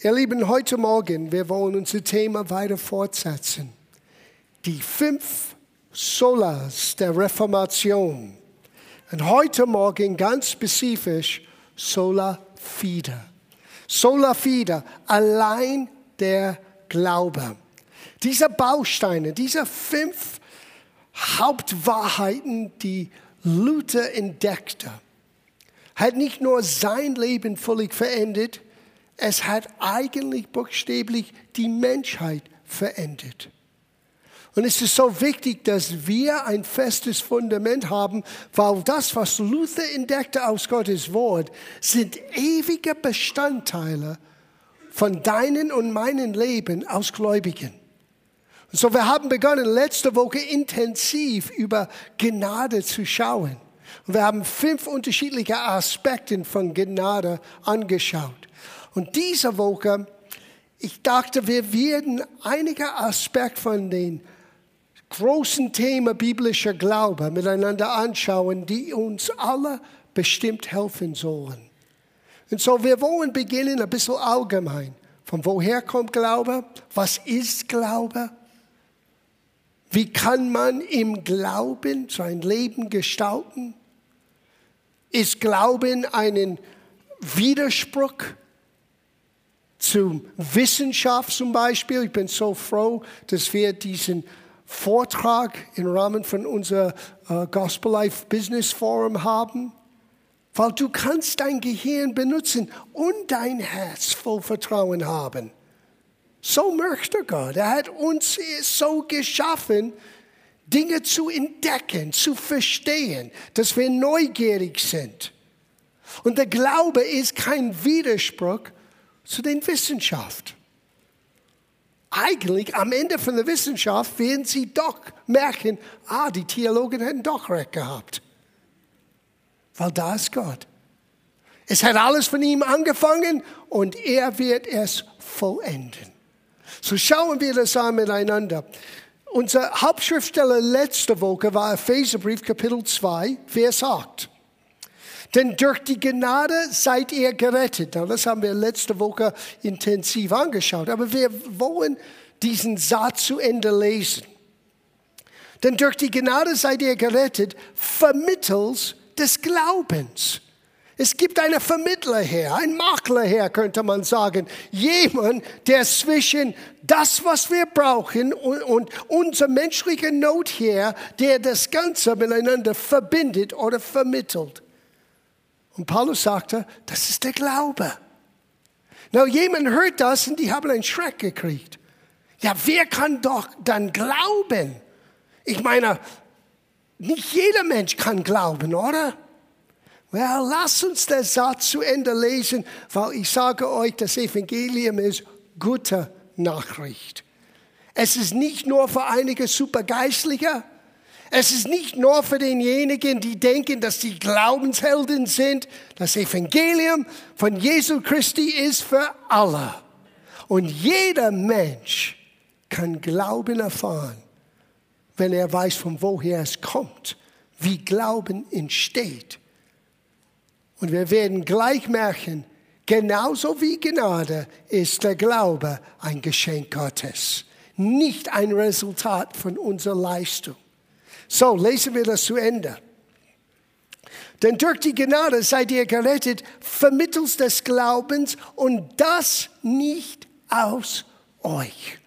Ihr Lieben, heute Morgen, wir wollen unser Thema weiter fortsetzen. Die fünf Solas der Reformation. Und heute Morgen ganz spezifisch Sola Fide. Sola Fide, allein der Glaube. Diese Bausteine, diese fünf Hauptwahrheiten, die Luther entdeckte, hat nicht nur sein Leben völlig verändert, es hat eigentlich buchstäblich die Menschheit verändert. Und es ist so wichtig, dass wir ein festes Fundament haben, weil das, was Luther entdeckte aus Gottes Wort, sind ewige Bestandteile von deinen und meinen Leben aus Gläubigen. Und so, wir haben begonnen, letzte Woche intensiv über Gnade zu schauen. Und wir haben fünf unterschiedliche Aspekte von Gnade angeschaut. Und diese Woche, ich dachte, wir werden einige Aspekte von den großen Themen biblischer Glaube miteinander anschauen, die uns alle bestimmt helfen sollen. Und so, wir wollen beginnen ein bisschen allgemein. Von woher kommt Glaube? Was ist Glaube? Wie kann man im Glauben sein Leben gestalten? Ist Glauben ein Widerspruch zum Wissenschaft zum Beispiel? Ich bin so froh, dass wir diesen Vortrag im Rahmen von unser uh, Gospel Life Business Forum haben, weil du kannst dein Gehirn benutzen und dein Herz voll Vertrauen haben. So möchte Gott. Er hat uns so geschaffen, Dinge zu entdecken, zu verstehen, dass wir neugierig sind. Und der Glaube ist kein Widerspruch zu den Wissenschaft eigentlich am Ende von der Wissenschaft werden sie doch merken, ah, die Theologen hätten doch recht gehabt. Weil da ist Gott. Es hat alles von ihm angefangen und er wird es vollenden. So schauen wir das an miteinander. Unser Hauptschriftsteller letzte Woche war Epheserbrief Kapitel 2, Vers 8. Denn durch die Gnade seid ihr gerettet. Das haben wir letzte Woche intensiv angeschaut. Aber wir wollen diesen Satz zu Ende lesen. Denn durch die Gnade seid ihr gerettet, vermittels des Glaubens. Es gibt einen Vermittler her, ein Makler her, könnte man sagen. Jemand, der zwischen das, was wir brauchen und, und unsere menschliche Not her, der das Ganze miteinander verbindet oder vermittelt. Und Paulus sagte, das ist der Glaube. Na, jemand hört das und die haben einen Schreck gekriegt. Ja, wer kann doch dann glauben? Ich meine, nicht jeder Mensch kann glauben, oder? Well, lass uns den Satz zu Ende lesen, weil ich sage euch, das Evangelium ist gute Nachricht. Es ist nicht nur für einige Supergeistliche, es ist nicht nur für denjenigen, die denken, dass sie Glaubenshelden sind. Das Evangelium von Jesu Christi ist für alle. Und jeder Mensch kann Glauben erfahren, wenn er weiß, von woher es kommt, wie Glauben entsteht. Und wir werden gleich merken, genauso wie Gnade ist der Glaube ein Geschenk Gottes, nicht ein Resultat von unserer Leistung. So, lesen wir das zu Ende. Denn durch die Gnade seid ihr gerettet vermittels des Glaubens und das nicht aus euch.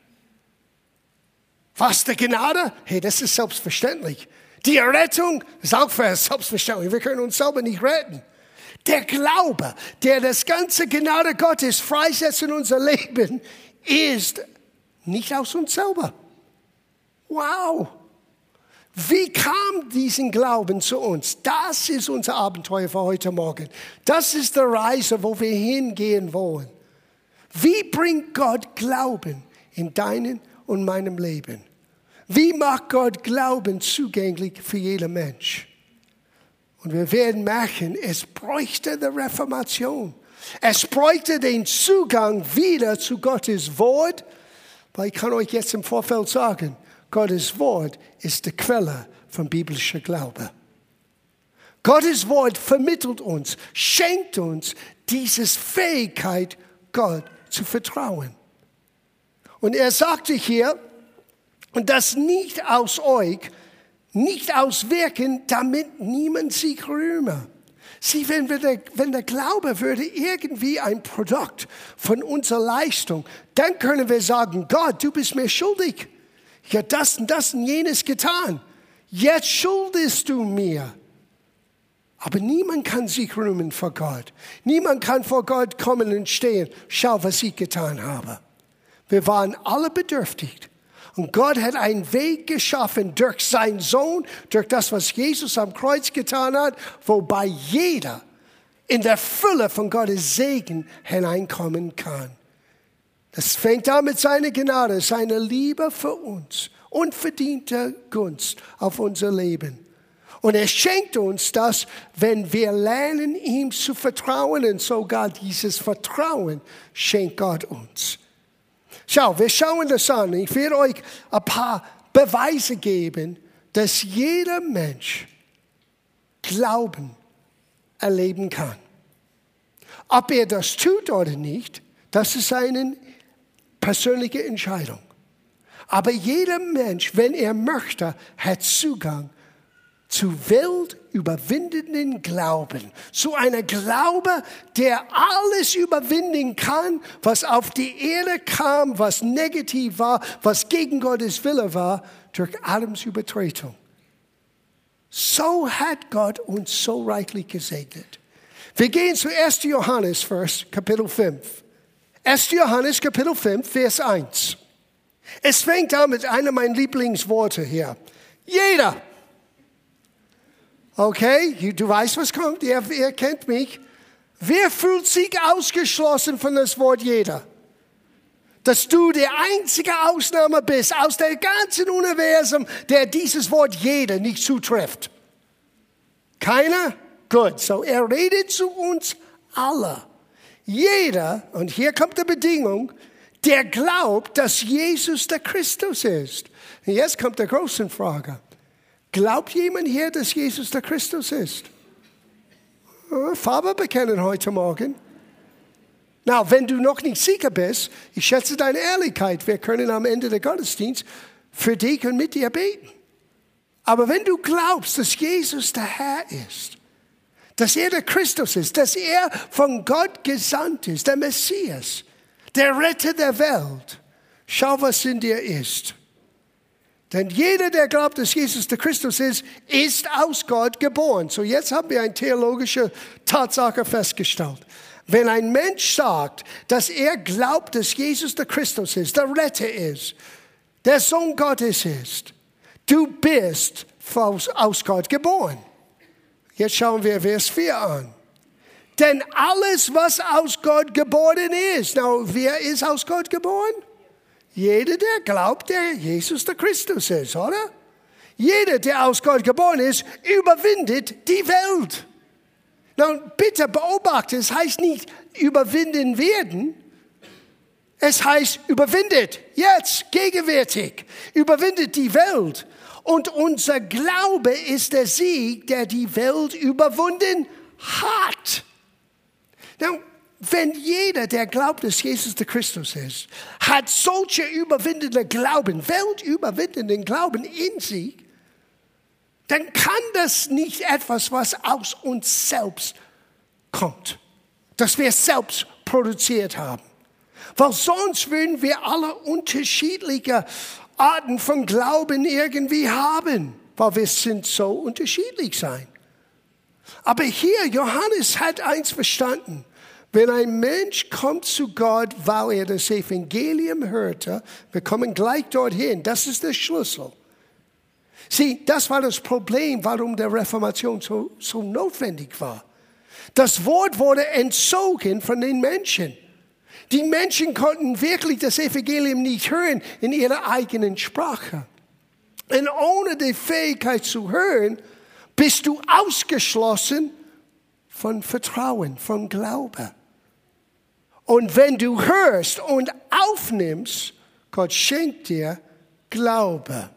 Was der Gnade? Hey, das ist selbstverständlich. Die Errettung ist auch selbstverständlich. Wir können uns selber nicht retten. Der Glaube, der das ganze Gnade Gottes freisetzt in unser Leben, ist nicht aus uns selber. Wow. Wie kam diesen Glauben zu uns? Das ist unser Abenteuer für heute Morgen. Das ist die Reise, wo wir hingehen wollen. Wie bringt Gott Glauben in deinem und meinem Leben? Wie macht Gott Glauben zugänglich für jeden Mensch? Und wir werden merken, es bräuchte die Reformation. Es bräuchte den Zugang wieder zu Gottes Wort, weil ich kann euch jetzt im Vorfeld sagen, Gottes Wort ist die Quelle von biblischer Glaube. Gottes Wort vermittelt uns, schenkt uns diese Fähigkeit, Gott zu vertrauen. Und er sagte hier, und das nicht aus euch, nicht aus Wirken, damit niemand sich rühme. Sieh, wenn, wir der, wenn der Glaube würde irgendwie ein Produkt von unserer Leistung, dann können wir sagen, Gott, du bist mir schuldig. Ich habe das und das und jenes getan. Jetzt schuldest du mir. Aber niemand kann sich rühmen vor Gott. Niemand kann vor Gott kommen und stehen. Schau, was ich getan habe. Wir waren alle bedürftig. Und Gott hat einen Weg geschaffen durch seinen Sohn, durch das, was Jesus am Kreuz getan hat, wobei jeder in der Fülle von Gottes Segen hineinkommen kann. Das fängt an mit seiner Gnade, seiner Liebe für uns, unverdiente Gunst auf unser Leben. Und er schenkt uns das, wenn wir lernen, ihm zu vertrauen. Und sogar dieses Vertrauen schenkt Gott uns. Schau, wir schauen das an. Ich werde euch ein paar Beweise geben, dass jeder Mensch Glauben erleben kann. Ob er das tut oder nicht, das ist eine persönliche Entscheidung. Aber jeder Mensch, wenn er möchte, hat Zugang zu weltüberwindenden Glauben, zu einer Glaube, der alles überwinden kann, was auf die Erde kam, was negativ war, was gegen Gottes Wille war, durch Adams Übertretung. So hat Gott uns so reichlich gesegnet. Wir gehen zu 1. Johannes, Vers, Kapitel 5. 1. Johannes, Kapitel 5, Vers 1. Es fängt an mit einem meiner Lieblingsworte hier. Jeder, Okay, du weißt, was kommt, ihr, ihr kennt mich. Wer fühlt sich ausgeschlossen von das Wort jeder? Dass du der einzige Ausnahme bist aus der ganzen Universum, der dieses Wort jeder nicht zutrifft. Keiner? Gut, so er redet zu uns alle. Jeder, und hier kommt die Bedingung, der glaubt, dass Jesus der Christus ist. Und jetzt kommt die große Frage. Glaubt jemand hier, dass Jesus der Christus ist? Farbe bekennen heute Morgen. Na, wenn du noch nicht sicher bist, ich schätze deine Ehrlichkeit. Wir können am Ende des Gottesdienst für dich und mit dir beten. Aber wenn du glaubst, dass Jesus der Herr ist, dass er der Christus ist, dass er von Gott gesandt ist, der Messias, der Retter der Welt, schau, was in dir ist. Denn jeder, der glaubt, dass Jesus der Christus ist, ist aus Gott geboren. So jetzt haben wir eine theologische Tatsache festgestellt. Wenn ein Mensch sagt, dass er glaubt, dass Jesus der Christus ist, der Retter ist, der Sohn Gottes ist, du bist aus Gott geboren. Jetzt schauen wir Vers 4 an. Denn alles, was aus Gott geboren ist, now, wer ist aus Gott geboren? Jeder, der glaubt, der Jesus der Christus ist, oder? Jeder, der aus Gott geboren ist, überwindet die Welt. Nun, bitte beobachte, es heißt nicht überwinden werden. Es heißt überwindet, jetzt, gegenwärtig, überwindet die Welt. Und unser Glaube ist der Sieg, der die Welt überwunden hat. Now, wenn jeder, der glaubt, dass Jesus der Christus ist, hat solche überwindende Glauben, weltüberwindenden Glauben in sich, dann kann das nicht etwas, was aus uns selbst kommt, das wir selbst produziert haben. Weil sonst würden wir alle unterschiedliche Arten von Glauben irgendwie haben, weil wir sind so unterschiedlich sein. Aber hier, Johannes hat eins verstanden. Wenn ein Mensch kommt zu Gott, weil er das Evangelium hörte, wir kommen gleich dorthin, das ist der Schlüssel. Sieh, das war das Problem, warum der Reformation so, so notwendig war. Das Wort wurde entzogen von den Menschen. Die Menschen konnten wirklich das Evangelium nicht hören in ihrer eigenen Sprache. Und ohne die Fähigkeit zu hören, bist du ausgeschlossen von Vertrauen, von Glaube. Und wenn du hörst und aufnimmst, Gott schenkt dir Glaube.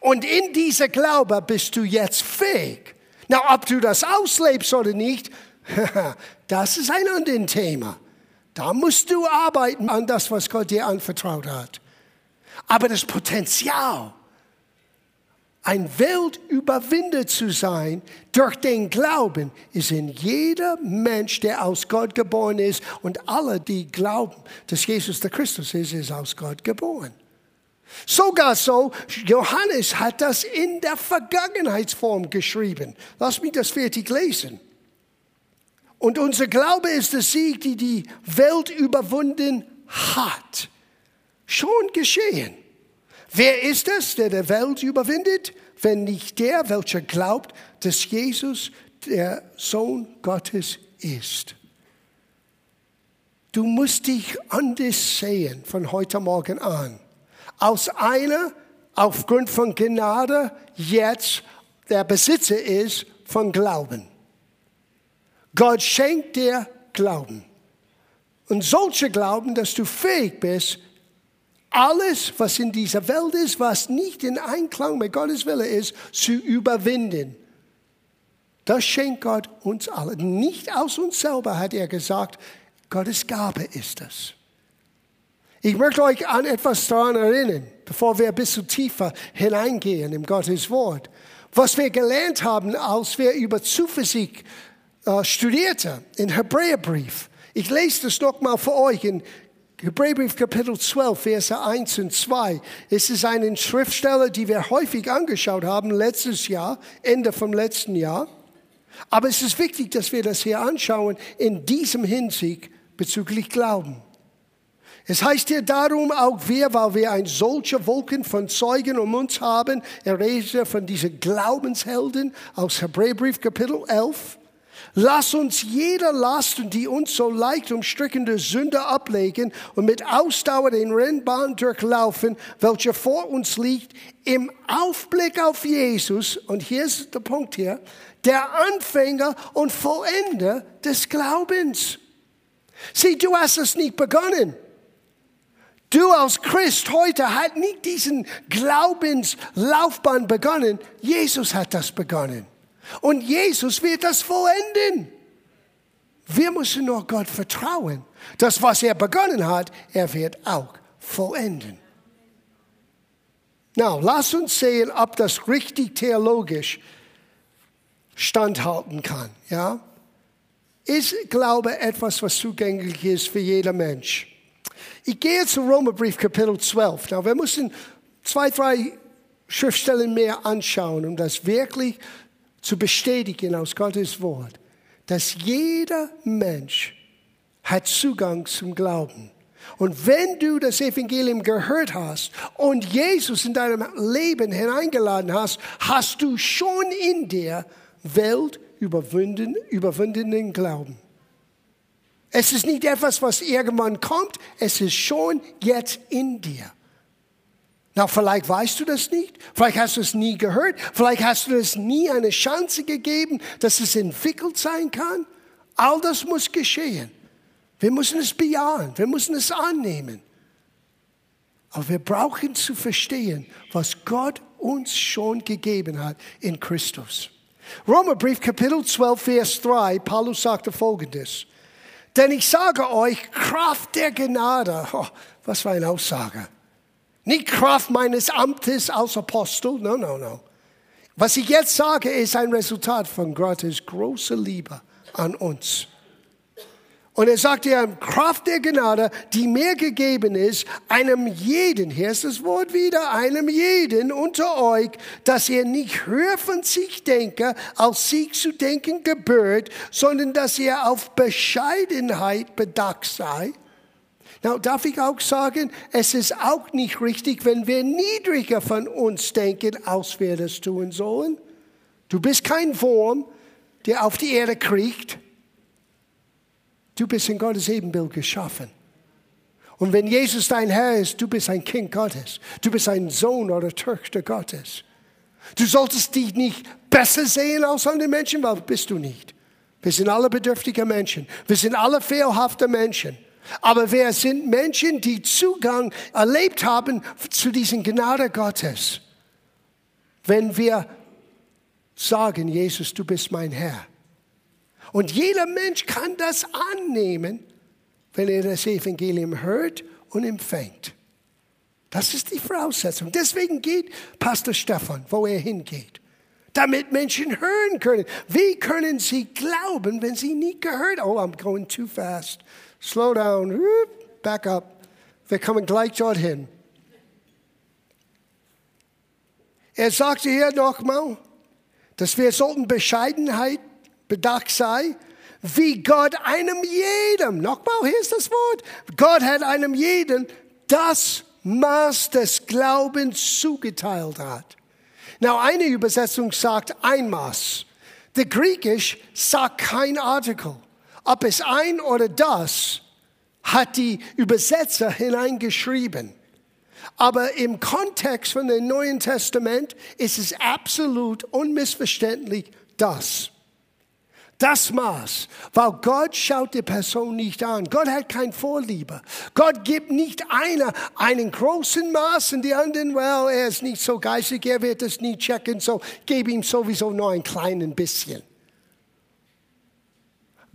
Und in dieser Glaube bist du jetzt fähig. Na, ob du das auslebst oder nicht, das ist ein anderes Thema. Da musst du arbeiten an das, was Gott dir anvertraut hat. Aber das Potenzial, ein Weltüberwinder zu sein durch den Glauben, ist in jeder Mensch, der aus Gott geboren ist. Und alle, die glauben, dass Jesus der Christus ist, ist aus Gott geboren. Sogar so, Johannes hat das in der Vergangenheitsform geschrieben. Lass mich das fertig lesen. Und unser Glaube ist der Sieg, die die Welt überwunden hat. Schon geschehen. Wer ist es, der der Welt überwindet, wenn nicht der, welcher glaubt, dass Jesus der Sohn Gottes ist? Du musst dich anders sehen von heute Morgen an. Aus einer, aufgrund von Gnade, jetzt der Besitzer ist von Glauben. Gott schenkt dir Glauben. Und solche Glauben, dass du fähig bist, alles, was in dieser Welt ist, was nicht in Einklang mit Gottes Wille ist, zu überwinden. Das schenkt Gott uns alle. Nicht aus uns selber, hat er gesagt. Gottes Gabe ist es. Ich möchte euch an etwas daran erinnern, bevor wir ein bisschen tiefer hineingehen im Gottes Wort. Was wir gelernt haben, als wir über Zuversicht äh, studierte in Hebräerbrief. Ich lese das nochmal für euch in Hebräerbrief Kapitel 12, Verse 1 und 2. Es ist eine Schriftstelle, die wir häufig angeschaut haben letztes Jahr, Ende vom letzten Jahr. Aber es ist wichtig, dass wir das hier anschauen in diesem Hinsicht bezüglich Glauben. Es heißt hier darum, auch wir, weil wir ein solcher Wolken von Zeugen um uns haben, er redet von diesen Glaubenshelden aus Hebräerbrief Kapitel 11. Lass uns jeder Lasten, die uns so leicht umstrickende Sünde ablegen und mit Ausdauer den Rennbahn durchlaufen, welche vor uns liegt, im Aufblick auf Jesus, und hier ist der Punkt hier, der Anfänger und Vollender des Glaubens. Sieh, du hast es nicht begonnen. Du als Christ heute hat nicht diesen Glaubenslaufbahn begonnen. Jesus hat das begonnen. Und Jesus wird das vollenden. Wir müssen nur Gott vertrauen. Das, was er begonnen hat, er wird auch vollenden. Now, lass uns sehen, ob das richtig theologisch standhalten kann. Ja? Ist Glaube etwas, was zugänglich ist für jeder Mensch? Ich gehe zu Romerbrief Kapitel 12. Now, wir müssen zwei, drei Schriftstellen mehr anschauen, um das wirklich zu bestätigen aus Gottes Wort, dass jeder Mensch hat Zugang zum Glauben. Und wenn du das Evangelium gehört hast und Jesus in deinem Leben hineingeladen hast, hast du schon in dir Welt überwunden, überwundenen Glauben. Es ist nicht etwas, was irgendwann kommt, es ist schon jetzt in dir. Na, vielleicht weißt du das nicht, vielleicht hast du es nie gehört, vielleicht hast du es nie eine Chance gegeben, dass es entwickelt sein kann. All das muss geschehen. Wir müssen es bejahen, wir müssen es annehmen. Aber wir brauchen zu verstehen, was Gott uns schon gegeben hat in Christus. Romerbrief Kapitel 12, Vers 3, Paulus sagte folgendes. Denn ich sage euch, Kraft der Gnade, oh, was für eine Aussage. Nicht Kraft meines Amtes als Apostel, no, no, no. Was ich jetzt sage, ist ein Resultat von Gottes großer Liebe an uns. Und er sagt ja, Kraft der Gnade, die mir gegeben ist, einem jeden, hier ist das Wort wieder, einem jeden unter euch, dass er nicht höher von sich denke, als sich zu denken gebührt, sondern dass er auf Bescheidenheit bedacht sei Now, darf ich auch sagen, es ist auch nicht richtig, wenn wir niedriger von uns denken, als wir das tun sollen. Du bist kein Wurm, der auf die Erde kriecht. Du bist in Gottes Ebenbild geschaffen. Und wenn Jesus dein Herr ist, du bist ein Kind Gottes. Du bist ein Sohn oder Tochter Gottes. Du solltest dich nicht besser sehen als andere Menschen, weil bist du nicht. Wir sind alle bedürftige Menschen. Wir sind alle fehlhafte Menschen. Aber wir sind Menschen, die Zugang erlebt haben zu diesen Gnade Gottes. Wenn wir sagen, Jesus, du bist mein Herr. Und jeder Mensch kann das annehmen, wenn er das Evangelium hört und empfängt. Das ist die Voraussetzung. Deswegen geht Pastor Stefan, wo er hingeht. Damit Menschen hören können. Wie können sie glauben, wenn sie nie gehört? Oh, I'm going too fast. Slow down. Back up. Wir kommen gleich dorthin. Er sagte hier nochmal, dass wir sollten Bescheidenheit bedacht sein, wie Gott einem jedem, nochmal, hier ist das Wort, Gott hat einem jeden das Maß des Glaubens zugeteilt hat. Now, eine Übersetzung sagt ein Maß. Der Griechisch sagt kein Artikel. Ob es ein oder das, hat die Übersetzer hineingeschrieben. Aber im Kontext von dem Neuen Testament ist es absolut unmissverständlich das. Das Maß, weil Gott schaut die Person nicht an. Gott hat kein Vorliebe. Gott gibt nicht einer einen großen Maß und die anderen, well, er ist nicht so geistig, er wird es nie checken, so gebe ihm sowieso nur ein kleines bisschen.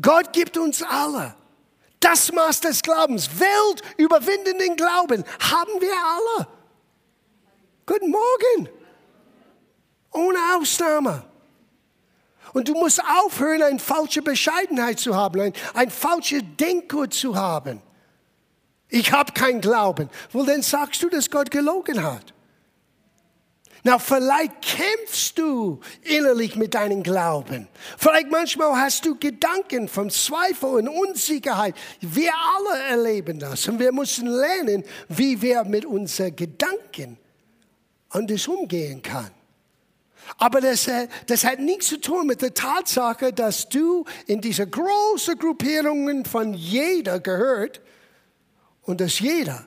Gott gibt uns alle das Maß des Glaubens, weltüberwindenden Glauben haben wir alle. Guten Morgen. Ohne Ausnahme. Und du musst aufhören, eine falsche Bescheidenheit zu haben, ein, ein falsches Denkgut zu haben. Ich habe keinen Glauben. Wohl, dann sagst du, dass Gott gelogen hat. Na, vielleicht kämpfst du innerlich mit deinem Glauben. Vielleicht manchmal hast du Gedanken von Zweifel und Unsicherheit. Wir alle erleben das und wir müssen lernen, wie wir mit unseren Gedanken anders umgehen können. Aber das, äh, das hat nichts zu tun mit der Tatsache, dass du in diese großen Gruppierungen von jeder gehört und dass jeder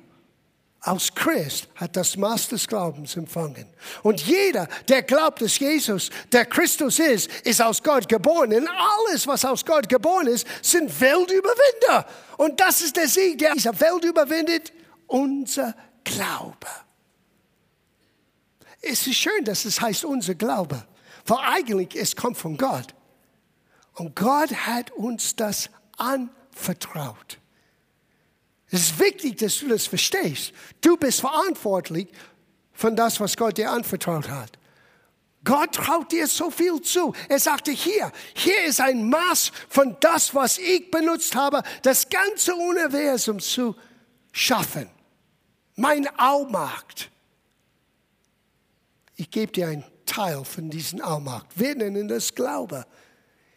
aus Christ hat das Maß des Glaubens empfangen. Und jeder, der glaubt, dass Jesus der Christus ist, ist aus Gott geboren. Und alles, was aus Gott geboren ist, sind Weltüberwinder. Und das ist der Sieg, der diese Welt überwindet, unser Glaube. Es ist schön, dass es heißt unser Glaube, weil eigentlich es kommt von Gott. Und Gott hat uns das anvertraut. Es ist wichtig, dass du das verstehst. Du bist verantwortlich von das, was Gott dir anvertraut hat. Gott traut dir so viel zu. Er sagte, hier, hier ist ein Maß von das, was ich benutzt habe, das ganze Universum zu schaffen. Mein Allmacht. Ich gebe dir einen Teil von diesem Allmacht. Wir nennen das Glaube.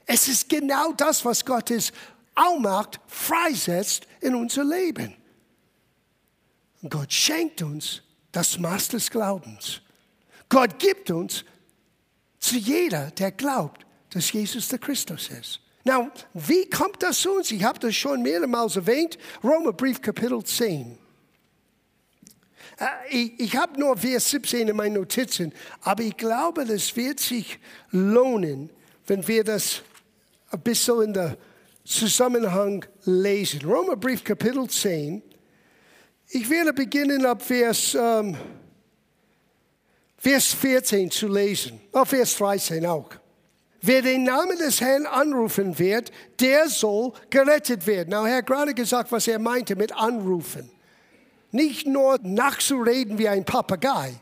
Es ist genau das, was Gottes Allmacht freisetzt in unser Leben. Und Gott schenkt uns das Maß des Glaubens. Gott gibt uns zu jeder, der glaubt, dass Jesus der Christus ist. Now, wie kommt das zu uns? Ich habe das schon mehrmals erwähnt. Römerbrief Kapitel 10. Äh, ich, habe nur Vers 17 in meinen Notizen, aber ich glaube, das wird sich lohnen, wenn wir das ein bisschen in der Zusammenhang lesen. Römerbrief Kapitel 10. Ich werde beginnen ab Vers, ähm, Vers 14 zu lesen. Auf Vers 13 auch. Wer den Namen des Herrn anrufen wird, der soll gerettet werden. Now, er hat gerade gesagt, was er meinte mit anrufen. Nicht nur nachzureden wie ein Papagei.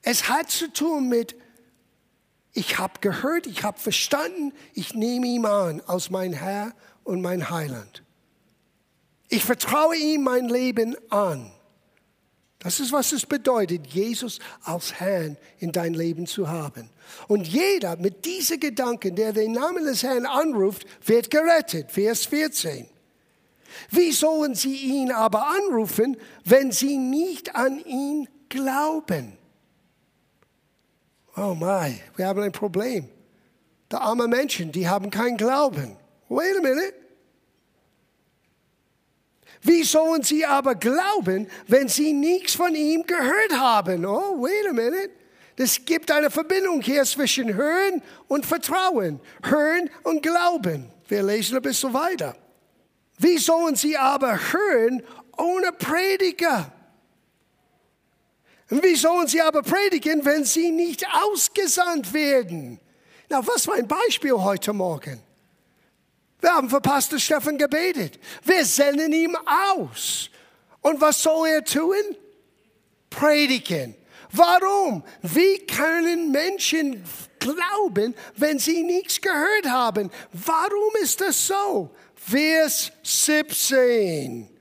Es hat zu tun mit ich habe gehört, ich habe verstanden, ich nehme ihn an als mein Herr und mein Heiland. Ich vertraue ihm mein Leben an. Das ist, was es bedeutet, Jesus als Herrn in dein Leben zu haben. Und jeder mit diesen Gedanken, der den Namen des Herrn anruft, wird gerettet. Vers 14. Wie sollen sie ihn aber anrufen, wenn sie nicht an ihn glauben? Oh my, wir haben ein Problem. Die armen Menschen, die haben keinen Glauben. Wait a minute. Wie sollen sie aber glauben, wenn sie nichts von ihm gehört haben? Oh, wait a minute. Es gibt eine Verbindung hier zwischen Hören und Vertrauen, Hören und Glauben. Wir lesen ein bisschen weiter. Wie sollen sie aber hören ohne Prediger? Wie sollen sie aber predigen, wenn sie nicht ausgesandt werden? Na, was für ein Beispiel heute Morgen. Wir haben für Pastor Stefan gebetet. Wir senden ihm aus. Und was soll er tun? Predigen. Warum? Wie können Menschen glauben, wenn sie nichts gehört haben? Warum ist das so? Vers 17.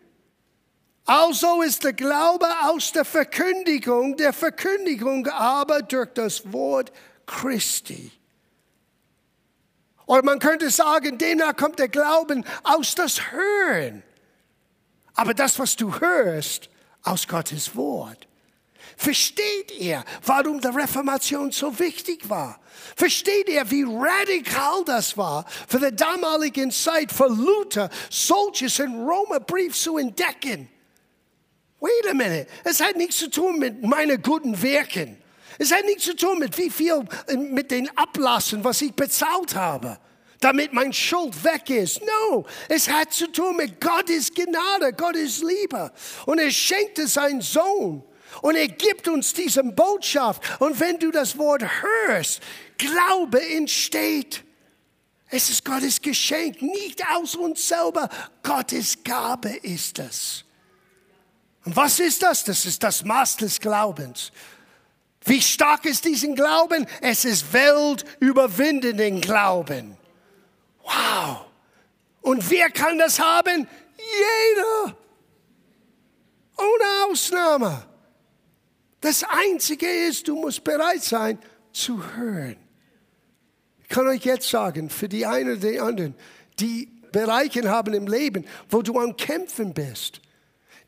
Also ist der Glaube aus der Verkündigung, der Verkündigung aber durch das Wort Christi. Oder man könnte sagen, demnach kommt der Glauben aus das Hören. Aber das, was du hörst, aus Gottes Wort. Versteht ihr, warum die Reformation so wichtig war? Versteht ihr, wie radikal das war für die damalige Zeit für Luther, solches in Römerbrief zu entdecken? Wait a minute, es hat nichts zu tun mit meinen guten Werken. Es hat nichts zu tun mit wie viel, mit den Ablassen, was ich bezahlt habe, damit mein Schuld weg ist. No, es hat zu tun mit Gottes Gnade, Gottes Liebe. Und er schenkte seinen Sohn. Und er gibt uns diese Botschaft. Und wenn du das Wort hörst, Glaube entsteht. Es ist Gottes Geschenk, nicht aus uns selber. Gottes Gabe ist es. Und was ist das? Das ist das Maß des Glaubens. Wie stark ist diesen Glauben? Es ist weltüberwindenden Glauben. Wow. Und wer kann das haben? Jeder. Ohne Ausnahme. Das Einzige ist, du musst bereit sein zu hören. Ich kann euch jetzt sagen, für die einen oder die anderen, die Bereiche haben im Leben, wo du am Kämpfen bist.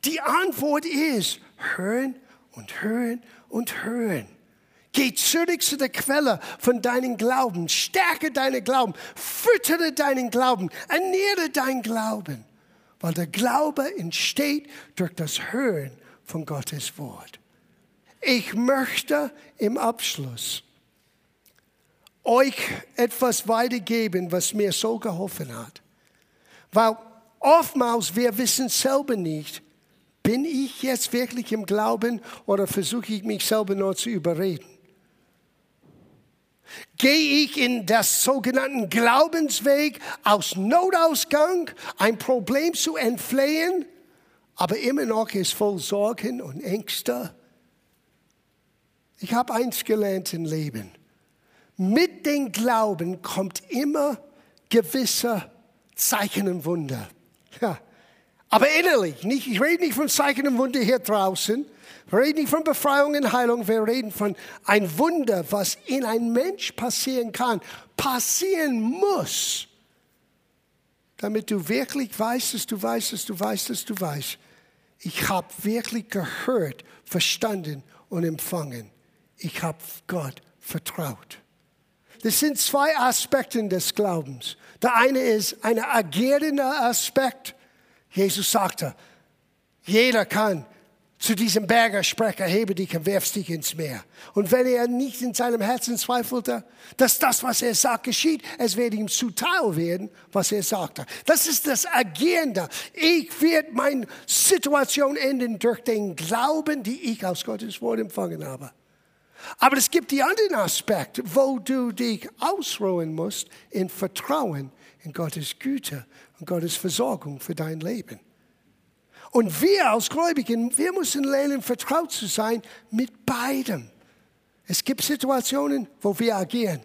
Die Antwort ist hören und hören und hören. Geh zurück zu der Quelle von deinem Glauben. Stärke deinen Glauben. Füttere deinen Glauben. Ernähre deinen Glauben. Weil der Glaube entsteht durch das Hören von Gottes Wort. Ich möchte im Abschluss euch etwas weitergeben, was mir so geholfen hat. Weil oftmals wir wissen selber nicht, bin ich jetzt wirklich im Glauben oder versuche ich mich selber nur zu überreden? Gehe ich in das sogenannten Glaubensweg aus Notausgang, ein Problem zu entflehen, aber immer noch ist voll Sorgen und Ängste? Ich habe eins gelernt im Leben. Mit dem Glauben kommt immer gewisse Zeichen und Wunder. Ja. Aber innerlich, nicht, ich rede nicht von Zeichen und Wunder hier draußen. Wir reden nicht von Befreiung und Heilung. Wir reden von ein Wunder, was in einem Mensch passieren kann, passieren muss. Damit du wirklich weißt, dass du weißt, dass du weißt, dass du weißt. Ich habe wirklich gehört, verstanden und empfangen. Ich habe Gott vertraut. Das sind zwei Aspekte des Glaubens. Der eine ist ein agierender Aspekt Jesus sagte, jeder kann zu diesem Berger sprechen, hebe dich und werf dich ins Meer. Und wenn er nicht in seinem Herzen zweifelte, dass das, was er sagt, geschieht, es wird ihm zuteil werden, was er sagte. Das ist das Agierende. Ich werde meine Situation enden durch den Glauben, die ich aus Gottes Wort empfangen habe. Aber es gibt die anderen Aspekte, wo du dich ausruhen musst in Vertrauen in Gottes Güte und Gottes Versorgung für dein Leben. Und wir als Gläubigen, wir müssen lernen, vertraut zu sein mit beidem. Es gibt Situationen, wo wir agieren.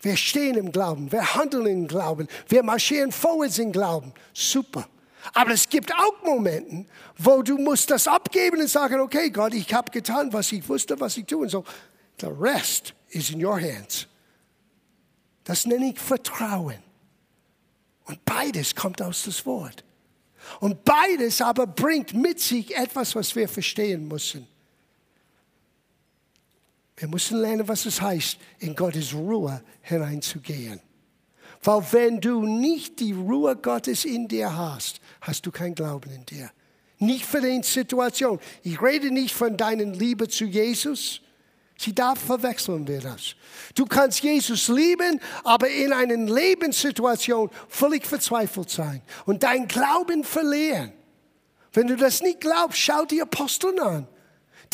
Wir stehen im Glauben, wir handeln im Glauben, wir marschieren vorwärts im Glauben. Super. Aber es gibt auch Momente, wo du musst das abgeben und sagen, okay, Gott, ich habe getan, was ich wusste, was ich tun soll. The rest is in your hands. Das nenne ich Vertrauen. Und beides kommt aus das Wort. Und beides aber bringt mit sich etwas, was wir verstehen müssen. Wir müssen lernen, was es heißt, in Gottes Ruhe hineinzugehen. Weil wenn du nicht die Ruhe Gottes in dir hast, hast du kein Glauben in dir. Nicht für die Situation. Ich rede nicht von deiner Liebe zu Jesus, Sie darf verwechseln wir das. Du kannst Jesus lieben, aber in einer Lebenssituation völlig verzweifelt sein und dein Glauben verlieren. Wenn du das nicht glaubst, schau die Apostel an.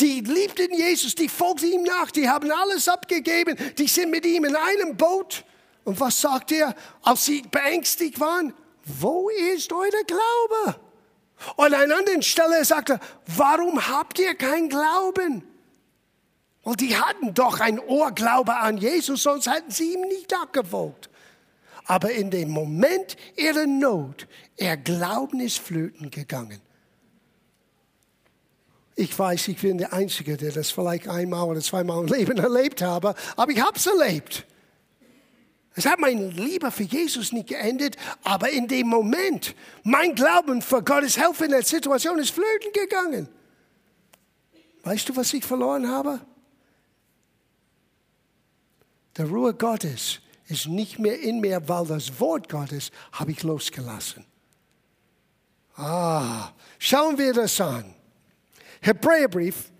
Die liebten Jesus, die folgten ihm nach, die haben alles abgegeben, die sind mit ihm in einem Boot Und was sagt er, als sie beängstigt waren? Wo ist euer Glaube? Und an einer anderen Stelle sagt er, warum habt ihr keinen Glauben? Und die hatten doch ein Ohrglaube an Jesus, sonst hätten sie ihm nicht abgewogt. Aber in dem Moment ihrer Not, ihr Glauben ist flöten gegangen. Ich weiß, ich bin der Einzige, der das vielleicht einmal oder zweimal im Leben erlebt habe, aber ich habe es erlebt. Es hat mein Liebe für Jesus nicht geendet, aber in dem Moment, mein Glauben für Gottes Hilfe in der Situation ist flöten gegangen. Weißt du, was ich verloren habe? Der Ruhe Gottes ist nicht mehr in mir, weil das Wort Gottes habe ich losgelassen. Ah, schauen wir das an. Hebräerbrief,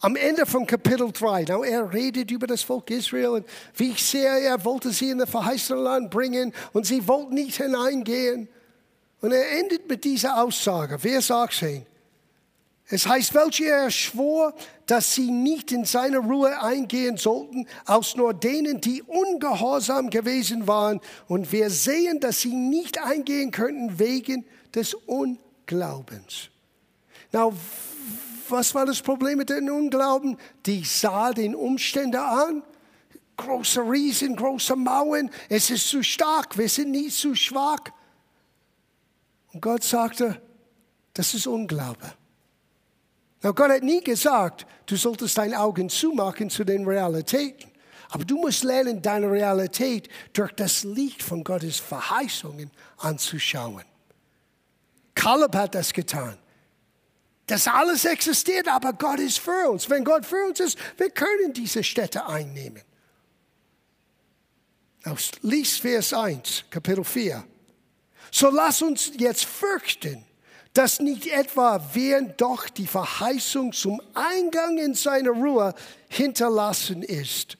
am Ende von Kapitel 3, now er redet über das Volk Israel und wie ich sehe, er wollte sie in das verheißene Land bringen und sie wollten nicht hineingehen. Und er endet mit dieser Aussage, Vers 18. Es heißt, welche er schwor, dass sie nicht in seine Ruhe eingehen sollten, aus nur denen, die ungehorsam gewesen waren. Und wir sehen, dass sie nicht eingehen könnten wegen des Unglaubens. Now, was war das Problem mit dem Unglauben? Die sah den Umständen an. Große Riesen, große Mauern. Es ist zu stark. Wir sind nicht zu schwach. Und Gott sagte, das ist Unglaube. Now, Gott hat nie gesagt, du solltest deine Augen zumachen zu den Realitäten. Aber du musst lernen, deine Realität durch das Licht von Gottes Verheißungen anzuschauen. Kaleb hat das getan. Das alles existiert, aber Gott ist für uns. Wenn Gott für uns ist, wir können diese Städte einnehmen. Lies Vers 1, Kapitel 4. So lass uns jetzt fürchten dass nicht etwa während doch die Verheißung zum Eingang in seine Ruhe hinterlassen ist.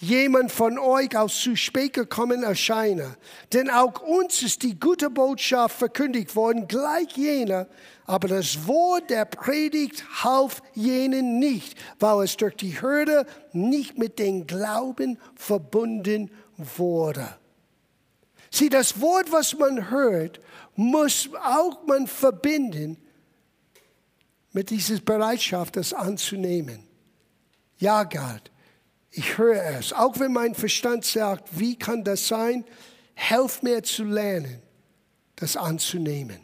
Jemand von euch aus zu spät gekommen erscheine. Denn auch uns ist die gute Botschaft verkündigt worden, gleich jener, aber das Wort der Predigt half jenen nicht, weil es durch die Hürde nicht mit dem Glauben verbunden wurde. Sieh, das Wort, was man hört, muss auch man verbinden mit dieser Bereitschaft, das anzunehmen. Ja, Gott, ich höre es. Auch wenn mein Verstand sagt, wie kann das sein? Helf mir zu lernen, das anzunehmen.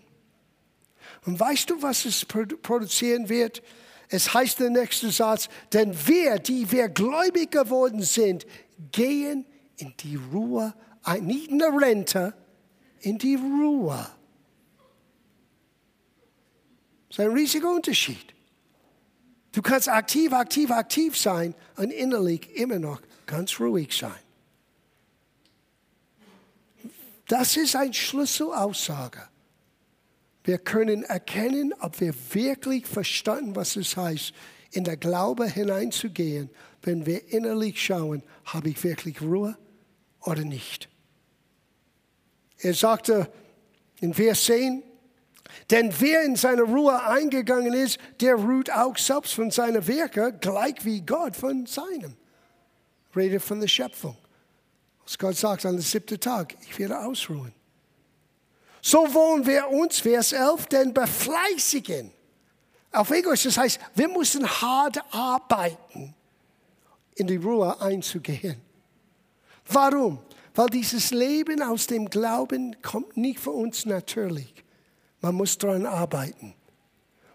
Und weißt du, was es produzieren wird? Es heißt der nächste Satz, denn wir, die wir gläubig geworden sind, gehen in die Ruhe, nicht in der Rente, in die Ruhe. Das ist ein riesiger Unterschied. Du kannst aktiv, aktiv, aktiv sein und innerlich immer noch ganz ruhig sein. Das ist eine Schlüsselaussage. Wir können erkennen, ob wir wirklich verstanden, was es heißt, in der Glaube hineinzugehen, wenn wir innerlich schauen, habe ich wirklich Ruhe oder nicht. Er sagte in Vers 10, denn wer in seine Ruhe eingegangen ist, der ruht auch selbst von seinen Werken, gleich wie Gott von seinem. Redet von der Schöpfung. Was Gott sagt an dem siebten Tag, ich werde ausruhen. So wollen wir uns, Vers 11, denn befleißigen. Auf Englisch, das heißt, wir müssen hart arbeiten, in die Ruhe einzugehen. Warum? Weil dieses Leben aus dem Glauben kommt nicht für uns natürlich. Man muss daran arbeiten.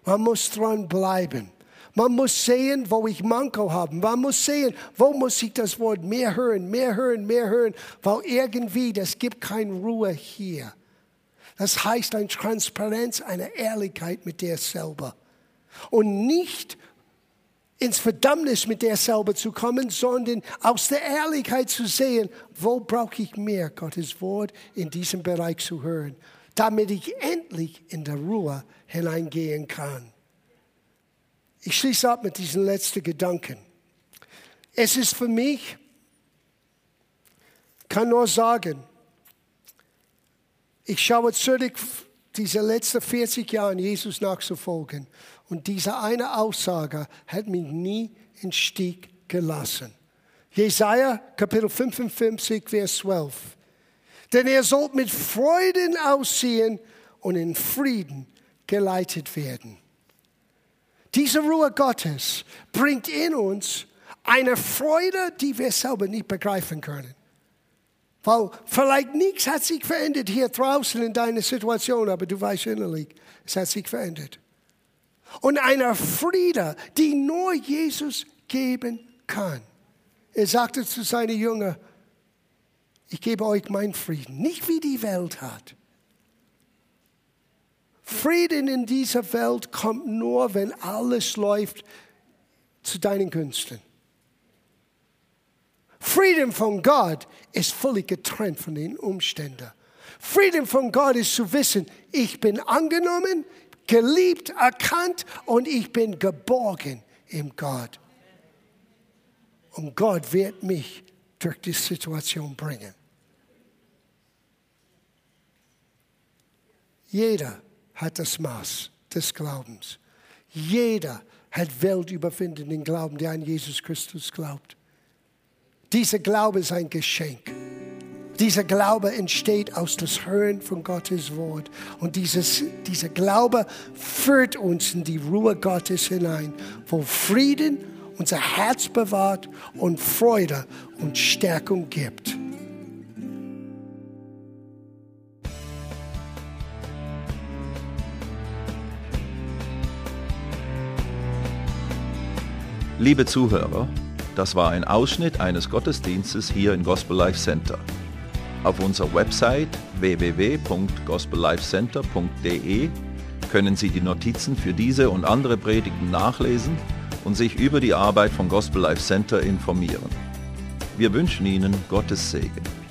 Man muss dran bleiben. Man muss sehen, wo ich Manko habe. Man muss sehen, wo muss ich das Wort mehr hören, mehr hören, mehr hören, weil irgendwie, das gibt keine Ruhe hier. Das heißt eine Transparenz, eine Ehrlichkeit mit dir selber. Und nicht ins Verdammnis mit dir selber zu kommen, sondern aus der Ehrlichkeit zu sehen, wo brauche ich mehr Gottes Wort in diesem Bereich zu hören damit ich endlich in der Ruhe hineingehen kann. Ich schließe ab mit diesen letzten Gedanken. Es ist für mich, kann nur sagen, ich schaue zurück diese letzten 40 Jahre Jesus nachzufolgen und diese eine Aussage hat mich nie in Stich gelassen. Jesaja Kapitel 55, Vers 12. Denn ihr sollt mit Freuden aussehen und in Frieden geleitet werden. Diese Ruhe Gottes bringt in uns eine Freude, die wir selber nicht begreifen können. Weil vielleicht nichts hat sich verändert hier draußen in deiner Situation, aber du weißt innerlich, es hat sich verändert. Und eine Friede, die nur Jesus geben kann. Er sagte zu seinen Jüngern, ich gebe euch meinen Frieden, nicht wie die Welt hat. Frieden in dieser Welt kommt nur, wenn alles läuft zu deinen Günsten. Frieden von Gott ist völlig getrennt von den Umständen. Frieden von Gott ist zu wissen, ich bin angenommen, geliebt, erkannt und ich bin geborgen im Gott. Und Gott wird mich durch die Situation bringen. Jeder hat das Maß des Glaubens. Jeder hat weltüberwindenden Glauben, der an Jesus Christus glaubt. Dieser Glaube ist ein Geschenk. Dieser Glaube entsteht aus das Hören von Gottes Wort. Und dieses, dieser Glaube führt uns in die Ruhe Gottes hinein, wo Frieden unser Herz bewahrt und Freude und Stärkung gibt. Liebe Zuhörer, das war ein Ausschnitt eines Gottesdienstes hier im Gospel Life Center. Auf unserer Website www.gospellifecenter.de können Sie die Notizen für diese und andere Predigten nachlesen und sich über die Arbeit von Gospel Life Center informieren. Wir wünschen Ihnen Gottes Segen.